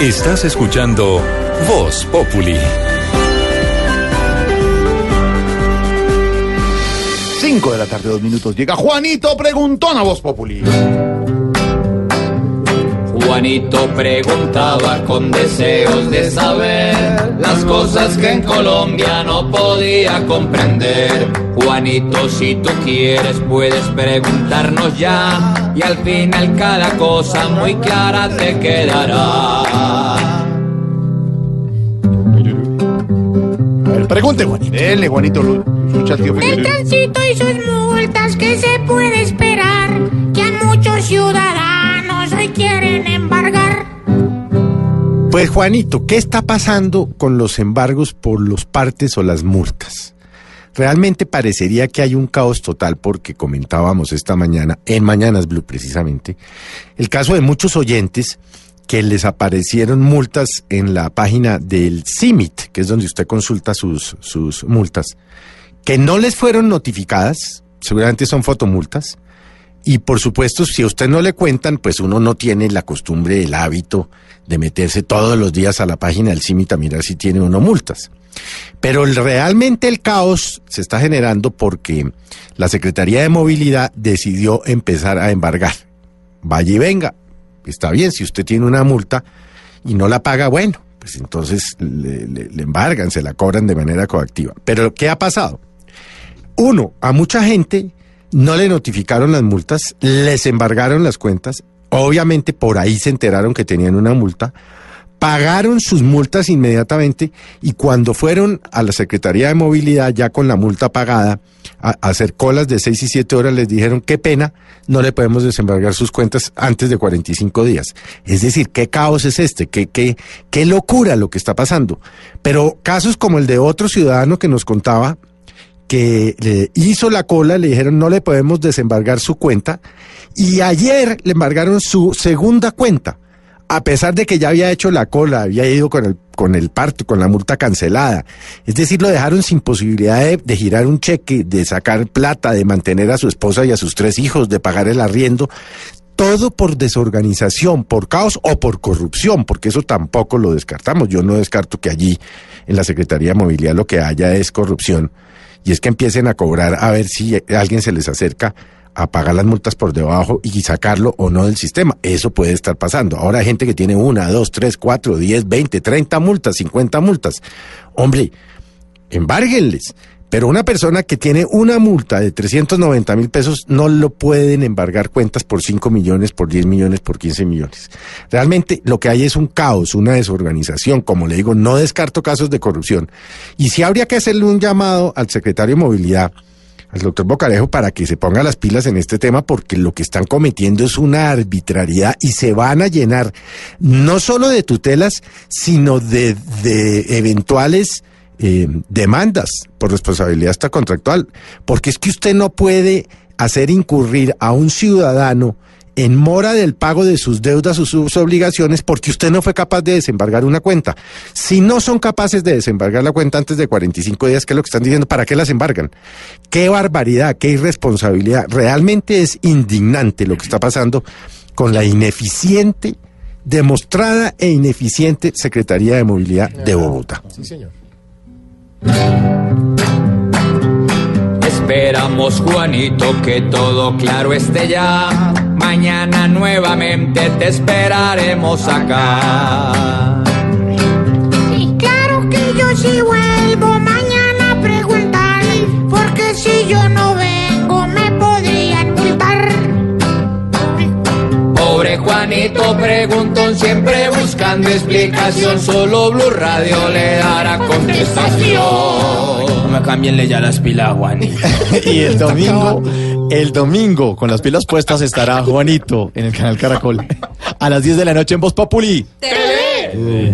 Estás escuchando Voz Populi. 5 de la tarde, dos minutos. Llega Juanito Preguntón a Voz Populi. Juanito preguntaba con deseos de saber las cosas que en Colombia no podía comprender. Juanito, si tú quieres puedes preguntarnos ya y al final cada cosa muy clara te quedará. A ver, pregunte, Juanito. Dele, Juanito. Escucha al tío El tránsito y sus multas que se puede esperar, que a muchos ciudadanos Pues Juanito, ¿qué está pasando con los embargos por los partes o las multas? Realmente parecería que hay un caos total porque comentábamos esta mañana, en Mañanas Blue precisamente, el caso de muchos oyentes que les aparecieron multas en la página del CIMIT, que es donde usted consulta sus, sus multas, que no les fueron notificadas, seguramente son fotomultas, y por supuesto, si a usted no le cuentan, pues uno no tiene la costumbre, el hábito de meterse todos los días a la página del CIMIT a mirar si tiene uno multas. Pero realmente el caos se está generando porque la Secretaría de Movilidad decidió empezar a embargar. Vaya y venga. Está bien, si usted tiene una multa y no la paga, bueno, pues entonces le- le embargan, se la cobran de manera coactiva. Pero ¿qué ha pasado? Uno, a mucha gente no le notificaron las multas, les embargaron las cuentas, obviamente por ahí se enteraron que tenían una multa, pagaron sus multas inmediatamente y cuando fueron a la Secretaría de Movilidad ya con la multa pagada a, hacer colas de 6 y 7 horas les dijeron qué pena, no le podemos desembargar sus cuentas antes de 45 días. Es decir, qué caos es este, qué, qué, qué locura lo que está pasando. Pero casos como el de otro ciudadano que nos contaba, que le hizo la cola, le dijeron no le podemos desembargar su cuenta y ayer le embargaron su segunda cuenta, a pesar de que ya había hecho la cola, había ido con el, con el parto, con la multa cancelada. Es decir, lo dejaron sin posibilidad de, de girar un cheque, de sacar plata, de mantener a su esposa y a sus tres hijos, de pagar el arriendo. Todo por desorganización, por caos o por corrupción, porque eso tampoco lo descartamos. Yo no descarto que allí en la Secretaría de Movilidad lo que haya es corrupción y es que empiecen a cobrar a ver si alguien se les acerca a pagar las multas por debajo y sacarlo o no del sistema. Eso puede estar pasando. Ahora hay gente que tiene una, dos, tres, cuatro, diez, veinte, treinta multas, cincuenta multas. Hombre, embárguenles. Pero una persona que tiene una multa de 390 mil pesos no lo pueden embargar cuentas por 5 millones, por 10 millones, por 15 millones. Realmente lo que hay es un caos, una desorganización. Como le digo, no descarto casos de corrupción. Y sí habría que hacerle un llamado al secretario de Movilidad, al doctor Bocarejo, para que se ponga las pilas en este tema, porque lo que están cometiendo es una arbitrariedad y se van a llenar no solo de tutelas, sino de, de eventuales eh, demandas por responsabilidad hasta contractual, porque es que usted no puede hacer incurrir a un ciudadano en mora del pago de sus deudas o sus obligaciones porque usted no fue capaz de desembargar una cuenta. Si no son capaces de desembargar la cuenta antes de 45 días, ¿qué es lo que están diciendo? ¿Para qué las embargan? Qué barbaridad, qué irresponsabilidad. Realmente es indignante lo que está pasando con la ineficiente, demostrada e ineficiente Secretaría de Movilidad de Bogotá. Esperamos, Juanito, que todo claro esté ya. Mañana nuevamente te esperaremos acá. Y claro que yo sí vuelvo mañana a preguntar, porque si yo no vengo me podrían multar. Pobre Juanito preguntón, siempre buscando explicación. Solo Blue Radio le dará contestación. No me cambienle ya las pilas, Juanito. Y el domingo, el domingo, con las pilas puestas, estará Juanito en el canal Caracol. A las 10 de la noche en Voz Populi. TV.